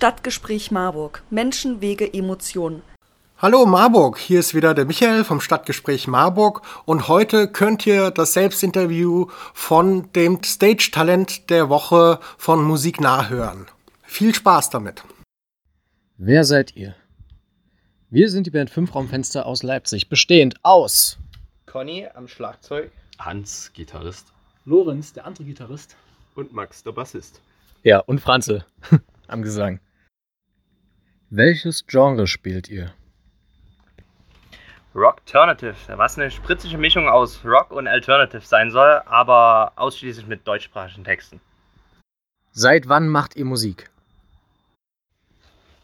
Stadtgespräch Marburg. Menschen, Wege, Emotionen. Hallo Marburg, hier ist wieder der Michael vom Stadtgespräch Marburg und heute könnt ihr das Selbstinterview von dem Stage-Talent der Woche von Musik nah hören. Viel Spaß damit. Wer seid ihr? Wir sind die Band Fünfraumfenster aus Leipzig, bestehend aus Conny am Schlagzeug, Hans, Gitarrist. Lorenz, der andere Gitarrist. Und Max, der Bassist. Ja, und Franze am Gesang. Welches Genre spielt ihr? Rock-Alternative, was eine spritzige Mischung aus Rock und Alternative sein soll, aber ausschließlich mit deutschsprachigen Texten. Seit wann macht ihr Musik?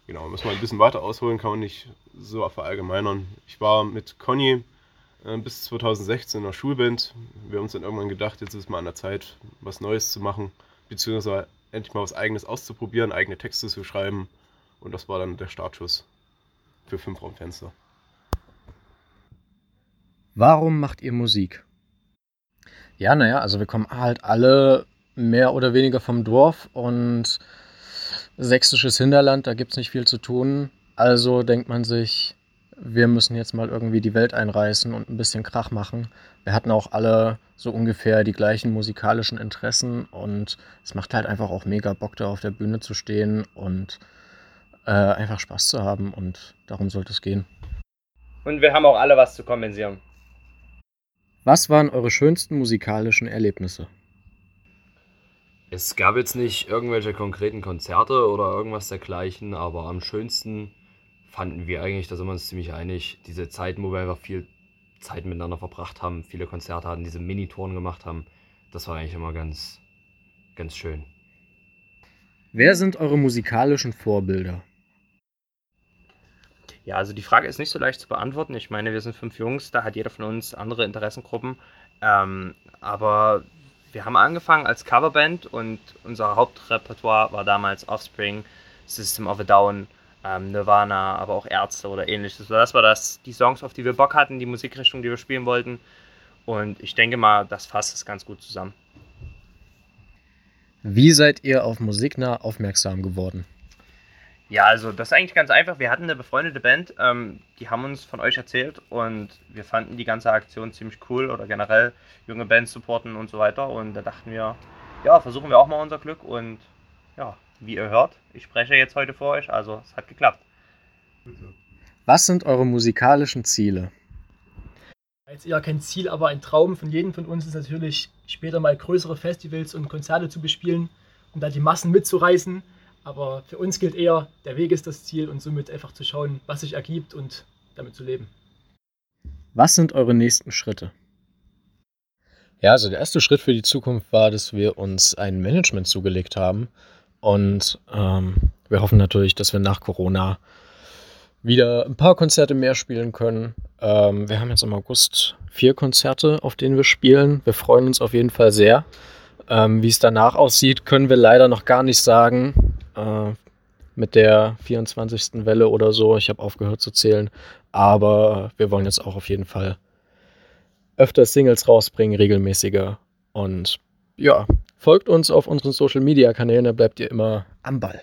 Genau, muss man ein bisschen weiter ausholen, kann man nicht so verallgemeinern. Ich war mit Conny äh, bis 2016 in der Schulband. Wir haben uns dann irgendwann gedacht, jetzt ist mal an der Zeit, was Neues zu machen, beziehungsweise endlich mal was Eigenes auszuprobieren, eigene Texte zu schreiben. Und das war dann der Startschuss für Fünfraumfenster. Warum macht ihr Musik? Ja, naja, also wir kommen halt alle mehr oder weniger vom Dorf und sächsisches Hinterland, da gibt es nicht viel zu tun. Also denkt man sich, wir müssen jetzt mal irgendwie die Welt einreißen und ein bisschen Krach machen. Wir hatten auch alle so ungefähr die gleichen musikalischen Interessen und es macht halt einfach auch mega Bock, da auf der Bühne zu stehen und äh, einfach Spaß zu haben und darum sollte es gehen. Und wir haben auch alle was zu kompensieren. Was waren eure schönsten musikalischen Erlebnisse? Es gab jetzt nicht irgendwelche konkreten Konzerte oder irgendwas dergleichen, aber am schönsten fanden wir eigentlich, da sind wir uns ziemlich einig, diese Zeiten, wo wir einfach viel Zeit miteinander verbracht haben, viele Konzerte hatten, diese Minitouren gemacht haben. Das war eigentlich immer ganz, ganz schön. Wer sind eure musikalischen Vorbilder? Ja, also die Frage ist nicht so leicht zu beantworten. Ich meine, wir sind fünf Jungs, da hat jeder von uns andere Interessengruppen. Ähm, aber wir haben angefangen als Coverband und unser Hauptrepertoire war damals Offspring, System of a Down, ähm, Nirvana, aber auch Ärzte oder ähnliches. Das war das, die Songs, auf die wir Bock hatten, die Musikrichtung, die wir spielen wollten. Und ich denke mal, das fasst es ganz gut zusammen. Wie seid ihr auf Musiknah aufmerksam geworden? Ja, also das ist eigentlich ganz einfach. Wir hatten eine befreundete Band, ähm, die haben uns von euch erzählt und wir fanden die ganze Aktion ziemlich cool oder generell junge Bands supporten und so weiter. Und da dachten wir, ja, versuchen wir auch mal unser Glück und ja, wie ihr hört, ich spreche jetzt heute vor euch, also es hat geklappt. Was sind eure musikalischen Ziele? Jetzt eher kein Ziel, aber ein Traum von jedem von uns ist natürlich, später mal größere Festivals und Konzerte zu bespielen, um da die Massen mitzureißen. Aber für uns gilt eher, der Weg ist das Ziel und somit einfach zu schauen, was sich ergibt und damit zu leben. Was sind eure nächsten Schritte? Ja, also der erste Schritt für die Zukunft war, dass wir uns ein Management zugelegt haben. Und ähm, wir hoffen natürlich, dass wir nach Corona wieder ein paar Konzerte mehr spielen können. Ähm, wir haben jetzt im August vier Konzerte, auf denen wir spielen. Wir freuen uns auf jeden Fall sehr. Ähm, Wie es danach aussieht, können wir leider noch gar nicht sagen äh, mit der 24. Welle oder so. Ich habe aufgehört zu zählen. Aber wir wollen jetzt auch auf jeden Fall öfter Singles rausbringen, regelmäßiger. Und ja, folgt uns auf unseren Social Media Kanälen, da bleibt ihr immer am Ball.